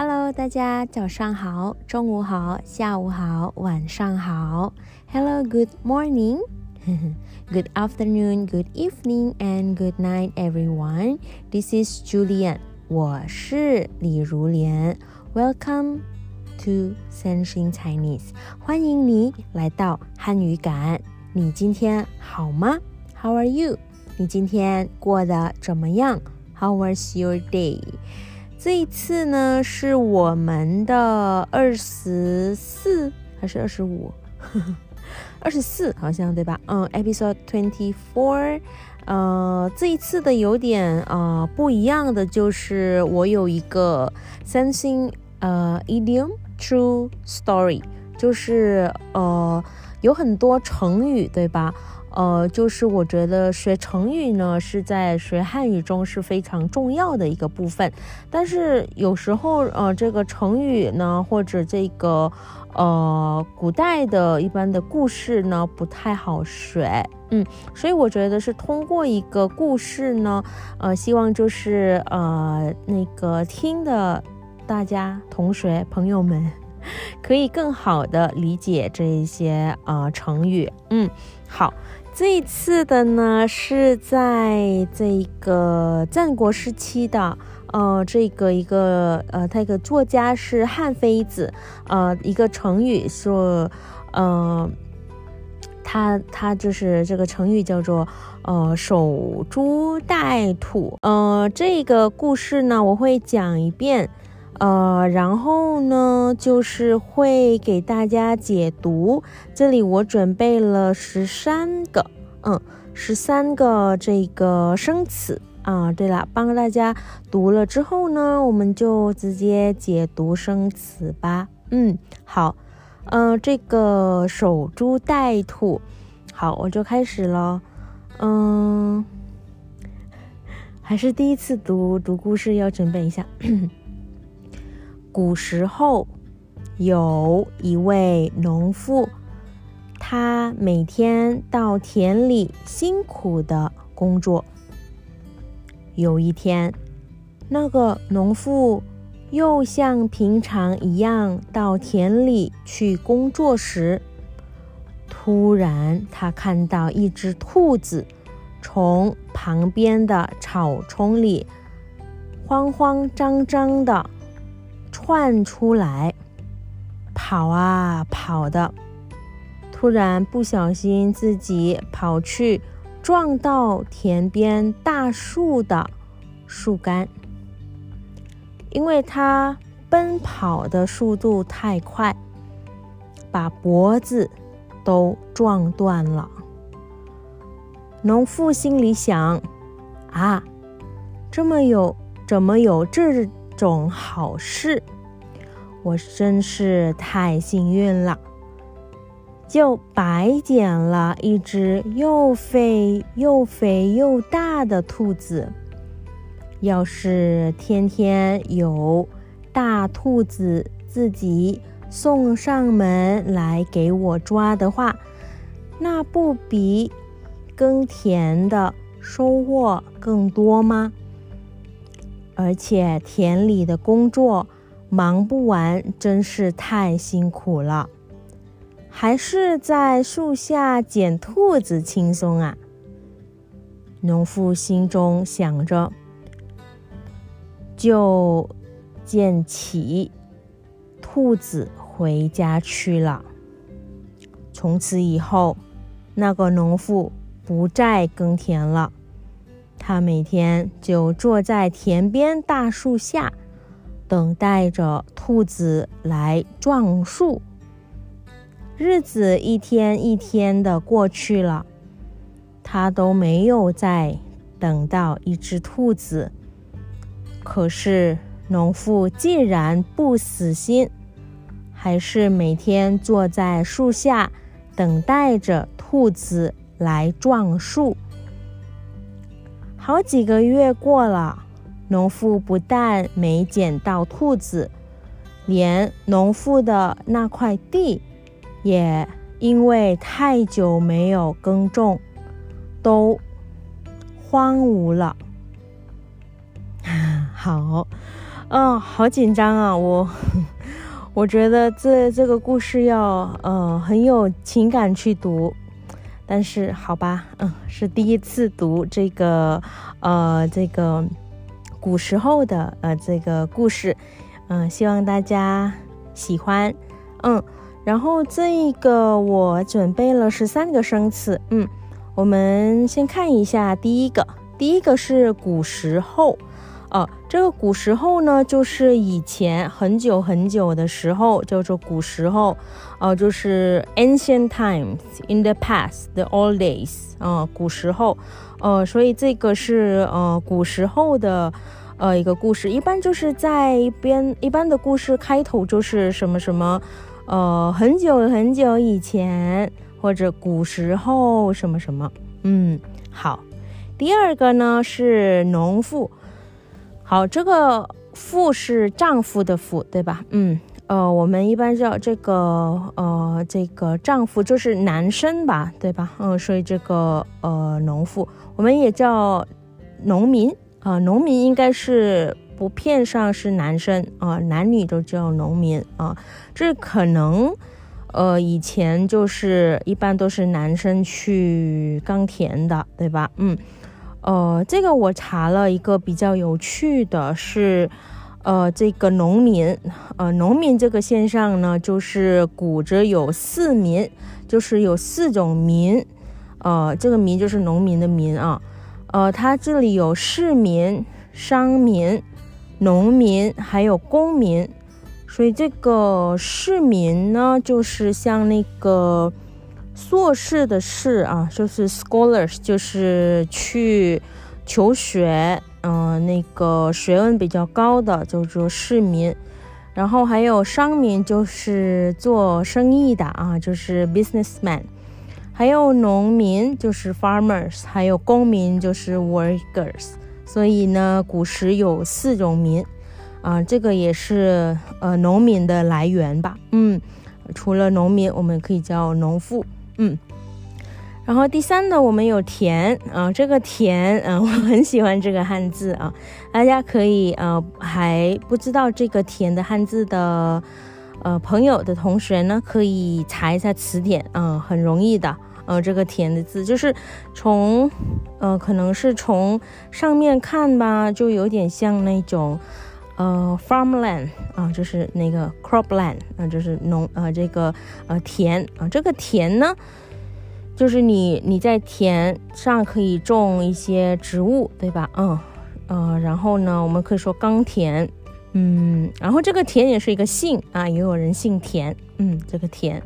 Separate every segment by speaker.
Speaker 1: Hello，大家早上好，中午好，下午好，晚上好。Hello，Good morning。good afternoon, good evening, and good night, everyone. This is Julian. 我是李如莲。Welcome to Sensing Chinese. 欢迎你来到汉语感。你今天好吗？How are you? 你今天过得怎么样？How was your day? 这一次呢，是我们的二十四还是二十五？二十四好像对吧？嗯，episode twenty four。呃，这一次的有点呃不一样的就是我有一个 sensing 呃 idiom true story，就是呃有很多成语对吧？呃，就是我觉得学成语呢，是在学汉语中是非常重要的一个部分。但是有时候，呃，这个成语呢，或者这个，呃，古代的一般的故事呢，不太好学。嗯，所以我觉得是通过一个故事呢，呃，希望就是呃，那个听的大家同学朋友们，可以更好的理解这一些呃成语。嗯，好。这一次的呢，是在这个战国时期的，呃，这个一个呃，他一个作家是汉非子，呃，一个成语说，呃，他他就是这个成语叫做呃守株待兔，呃，这个故事呢，我会讲一遍。呃，然后呢，就是会给大家解读。这里我准备了十三个，嗯，十三个这个生词啊。对了，帮大家读了之后呢，我们就直接解读生词吧。嗯，好，嗯，这个守株待兔，好，我就开始了。嗯，还是第一次读读故事，要准备一下。古时候，有一位农妇，他每天到田里辛苦的工作。有一天，那个农妇又像平常一样到田里去工作时，突然他看到一只兔子从旁边的草丛里慌慌张张的。窜出来，跑啊跑的，突然不小心自己跑去撞到田边大树的树干，因为他奔跑的速度太快，把脖子都撞断了。农妇心里想：啊，这么有怎么有这？种好事，我真是太幸运了，就白捡了一只又肥又肥又大的兔子。要是天天有大兔子自己送上门来给我抓的话，那不比耕田的收获更多吗？而且田里的工作忙不完，真是太辛苦了。还是在树下捡兔子轻松啊！农妇心中想着，就捡起兔子回家去了。从此以后，那个农妇不再耕田了。他每天就坐在田边大树下，等待着兔子来撞树。日子一天一天的过去了，他都没有再等到一只兔子。可是农妇既然不死心，还是每天坐在树下，等待着兔子来撞树。好几个月过了，农妇不但没捡到兔子，连农妇的那块地也因为太久没有耕种，都荒芜了。好，嗯，好紧张啊！我 我觉得这这个故事要呃很有情感去读，但是好吧，嗯，是第一次读这个呃这个古时候的呃这个故事，嗯，希望大家喜欢，嗯，然后这个我准备了十三个生词，嗯，我们先看一下第一个，第一个是古时候。哦，这个古时候呢，就是以前很久很久的时候，叫做古时候，哦，就是 ancient times，in the past，the old days，啊，古时候，呃，所以这个是呃古时候的呃一个故事，一般就是在一边一般的故事开头就是什么什么，呃，很久很久以前或者古时候什么什么，嗯，好，第二个呢是农妇。好，这个“妇”是丈夫的“妇”，对吧？嗯，呃，我们一般叫这个呃，这个丈夫就是男生吧，对吧？嗯，所以这个呃，农妇我们也叫农民啊，农民应该是不片上是男生啊，男女都叫农民啊。这可能呃，以前就是一般都是男生去耕田的，对吧？嗯。呃，这个我查了一个比较有趣的是，呃，这个农民，呃，农民这个现象呢，就是古着有四民，就是有四种民，呃，这个民就是农民的民啊，呃，它这里有市民、商民、农民，还有公民，所以这个市民呢，就是像那个。硕士的士啊，就是 scholars，就是去求学，嗯，那个学问比较高的，叫做市民。然后还有商民，就是做生意的啊，就是 businessman。还有农民，就是 farmers。还有公民，就是 workers。所以呢，古时有四种民啊，这个也是呃农民的来源吧。嗯，除了农民，我们可以叫农妇。嗯，然后第三呢，我们有田啊，这个田，嗯，我很喜欢这个汉字啊，大家可以呃还不知道这个田的汉字的呃朋友的同学呢，可以查一下词典啊，很容易的，呃，这个田的字就是从呃可能是从上面看吧，就有点像那种呃 farmland 啊，就是那个 cropland 啊，就是农呃这个呃田啊，这个田呢。就是你你在田上可以种一些植物，对吧？嗯，呃，然后呢，我们可以说耕田，嗯，然后这个田也是一个姓啊，也有人姓田，嗯，这个田。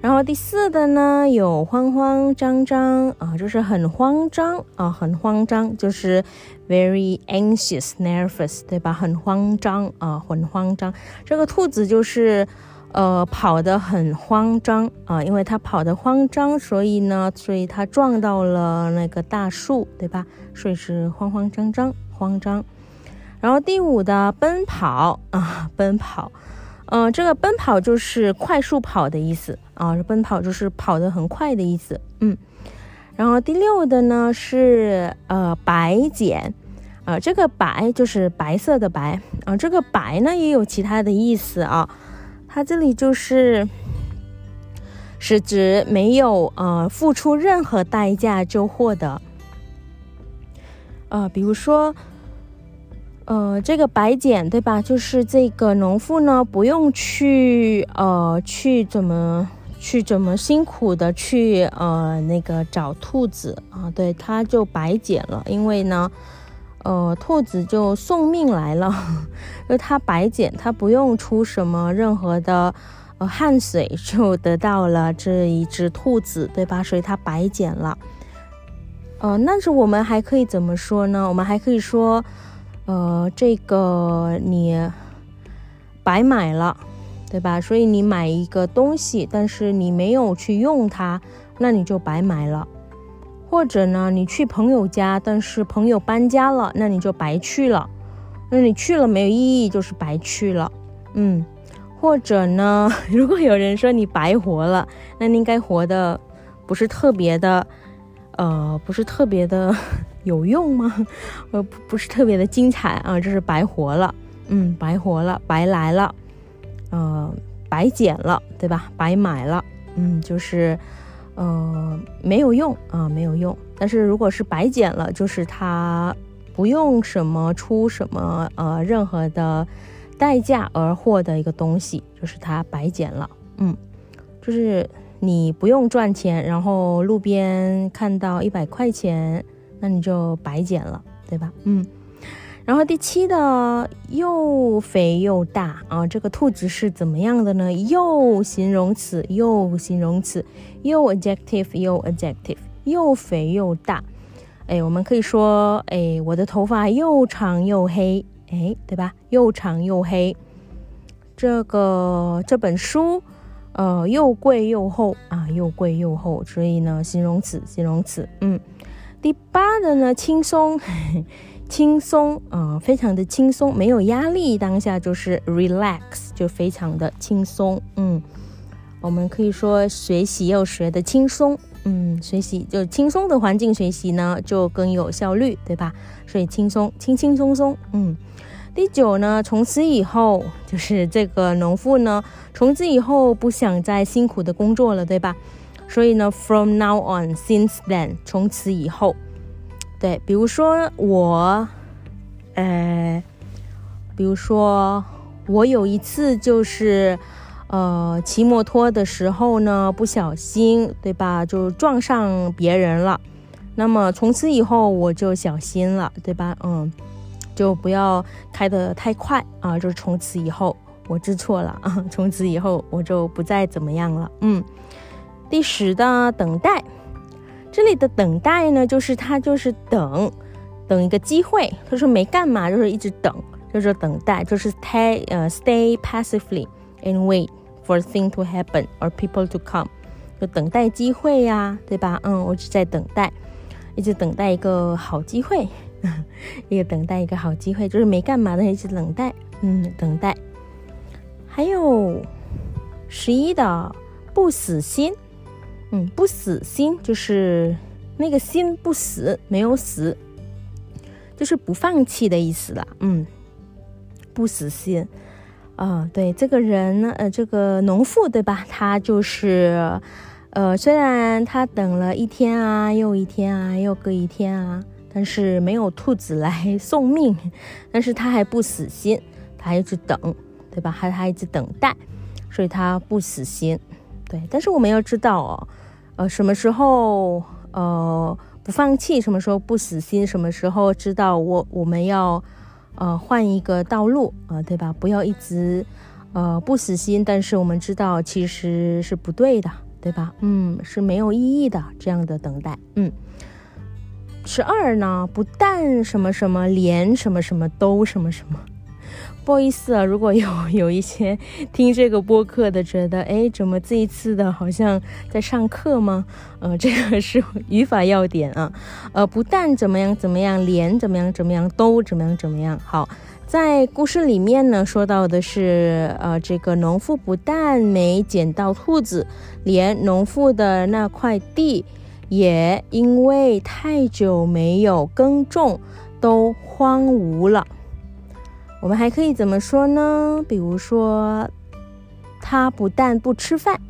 Speaker 1: 然后第四的呢，有慌慌张张啊，就是很慌张啊，很慌张，就是 very anxious nervous，对吧？很慌张啊，很慌张。这个兔子就是。呃，跑得很慌张啊，因为它跑得慌张，所以呢，所以它撞到了那个大树，对吧？所以是慌慌张张，慌张。然后第五的奔跑啊，奔跑，嗯，这个奔跑就是快速跑的意思啊，奔跑就是跑得很快的意思，嗯。然后第六的呢是呃白剪，啊，这个白就是白色的白啊，这个白呢也有其他的意思啊。它这里就是是指没有呃付出任何代价就获得，呃，比如说，呃，这个白捡对吧？就是这个农妇呢，不用去呃去怎么去怎么辛苦的去呃那个找兔子啊，对，他就白捡了，因为呢。呃，兔子就送命来了，就它白捡，它不用出什么任何的呃汗水，就得到了这一只兔子，对吧？所以它白捡了。呃，但是我们还可以怎么说呢？我们还可以说，呃，这个你白买了，对吧？所以你买一个东西，但是你没有去用它，那你就白买了。或者呢，你去朋友家，但是朋友搬家了，那你就白去了。那你去了没有意义，就是白去了。嗯，或者呢，如果有人说你白活了，那你应该活的不是特别的，呃，不是特别的有用吗？呃，不不是特别的精彩啊，这是白活了。嗯，白活了，白来了，呃，白捡了，对吧？白买了，嗯，就是呃没有用啊，没有用。但是如果是白捡了，就是它不用什么出什么呃任何的代价而获得一个东西，就是它白捡了，嗯，就是你不用赚钱，然后路边看到一百块钱，那你就白捡了，对吧？嗯。然后第七的又肥又大啊，这个兔子是怎么样的呢？又形容词，又形容词，又 adjective，又 adjective，又肥又大。哎，我们可以说，哎，我的头发又长又黑，哎，对吧？又长又黑。这个这本书，呃，又贵又厚啊，又贵又厚。所以呢，形容词，形容词。嗯，第八的呢，轻松。轻松啊，非常的轻松，没有压力。当下就是 relax，就非常的轻松。嗯，我们可以说学习要学的轻松。嗯，学习就轻松的环境学习呢，就更有效率，对吧？所以轻松，轻轻松松。嗯，第九呢，从此以后就是这个农妇呢，从此以后不想再辛苦的工作了，对吧？所以呢，from now on，since then，从此以后。对，比如说我，呃，比如说我有一次就是，呃，骑摩托的时候呢，不小心，对吧，就撞上别人了。那么从此以后我就小心了，对吧？嗯，就不要开得太快啊。就是从此以后我知错了啊，从此以后我就不再怎么样了。嗯，第十的等待。这里的等待呢，就是他就是等，等一个机会。他说没干嘛，就是一直等，就是等待，就是 stay 呃 stay passively and wait for thing to happen or people to come，就等待机会呀，对吧？嗯，我只在等待，一直等待一个好机会，一个等待一个好机会，就是没干嘛的一直等待，嗯，等待。还有十一的不死心。嗯，不死心就是那个心不死，没有死，就是不放弃的意思了。嗯，不死心啊，对这个人呢，呃，这个农妇对吧？他就是，呃，虽然他等了一天啊，又一天啊，又隔一天啊，但是没有兔子来送命，但是他还不死心，他一直等，对吧？还他一直等待，所以他不死心。对，但是我们要知道哦，呃，什么时候呃不放弃，什么时候不死心，什么时候知道我我们要呃换一个道路啊，对吧？不要一直呃不死心，但是我们知道其实是不对的，对吧？嗯，是没有意义的这样的等待。嗯，十二呢，不但什么什么，连什么什么都什么什么。不好意思啊，如果有 有一些听这个播客的觉得，哎，怎么这一次的好像在上课吗？呃，这个是语法要点啊，呃，不但怎么样怎么样，连怎么样怎么样，都怎么样怎么样。好，在故事里面呢，说到的是，呃，这个农妇不但没捡到兔子，连农妇的那块地也因为太久没有耕种，都荒芜了。我们还可以怎么说呢？比如说，他不但不吃饭，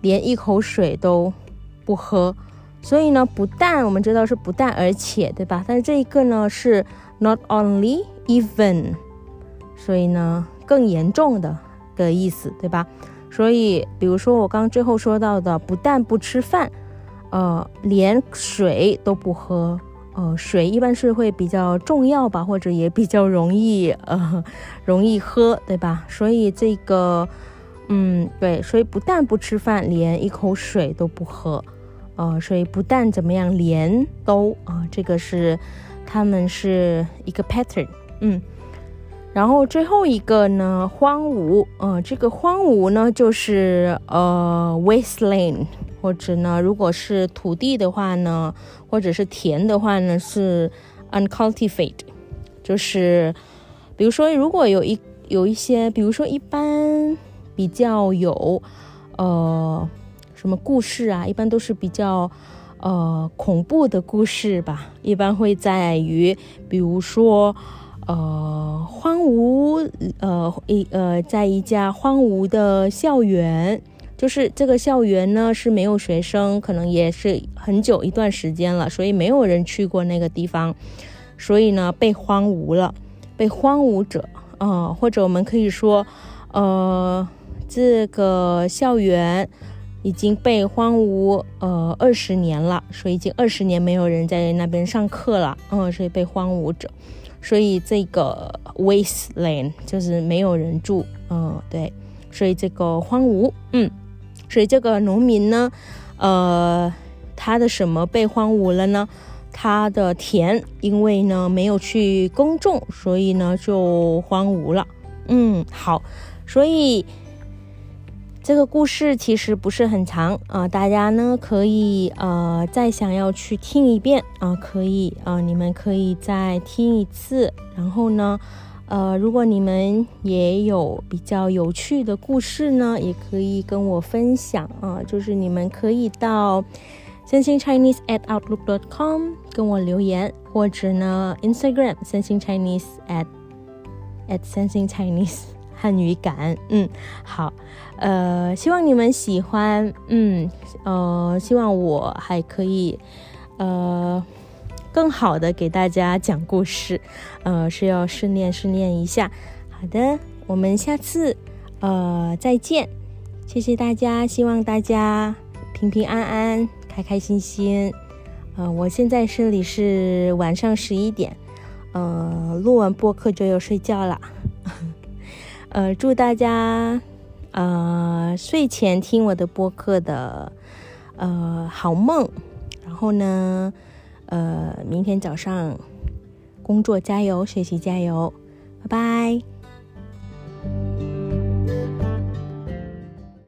Speaker 1: 连一口水都不喝。所以呢，不但我们知道是不但，而且，对吧？但是这一个呢是 not only even，所以呢更严重的的意思，对吧？所以，比如说我刚最后说到的，不但不吃饭，呃，连水都不喝。呃，水一般是会比较重要吧，或者也比较容易呃容易喝，对吧？所以这个，嗯，对，所以不但不吃饭，连一口水都不喝，呃，所以不但怎么样，连都啊，这个是他们是一个 pattern，嗯。然后最后一个呢，荒芜，呃，这个荒芜呢就是呃 wasteland。或者呢，如果是土地的话呢，或者是田的话呢，是 uncultivated，就是比如说，如果有一有一些，比如说一般比较有呃什么故事啊，一般都是比较呃恐怖的故事吧，一般会在于，比如说呃荒芜呃一呃在一家荒芜的校园，就是这个校园呢是没有学生，可能也是很久一段时间了，所以没有人去过那个地方，所以呢被荒芜了，被荒芜者啊，或者我们可以说，呃这个校园。已经被荒芜呃二十年了，所以已经二十年没有人在那边上课了，嗯，所以被荒芜着，所以这个 wasteland 就是没有人住，嗯，对，所以这个荒芜，嗯，所以这个农民呢，呃，他的什么被荒芜了呢？他的田因为呢没有去耕种，所以呢就荒芜了，嗯，好，所以。这个故事其实不是很长啊，大家呢可以呃再想要去听一遍啊，可以啊，你们可以再听一次。然后呢，呃，如果你们也有比较有趣的故事呢，也可以跟我分享啊，就是你们可以到 sensing chinese at outlook dot com 跟我留言，或者呢 Instagram sensing chinese at at sensing chinese。汉语感，嗯，好，呃，希望你们喜欢，嗯，呃，希望我还可以，呃，更好的给大家讲故事，呃，是要训练训练一下。好的，我们下次，呃，再见，谢谢大家，希望大家平平安安，开开心心。呃，我现在这里是晚上十一点，呃，录完播客就要睡觉了。呃，祝大家，呃，睡前听我的播客的，呃，好梦。然后呢，呃，明天早上工作加油，学习加油，拜拜。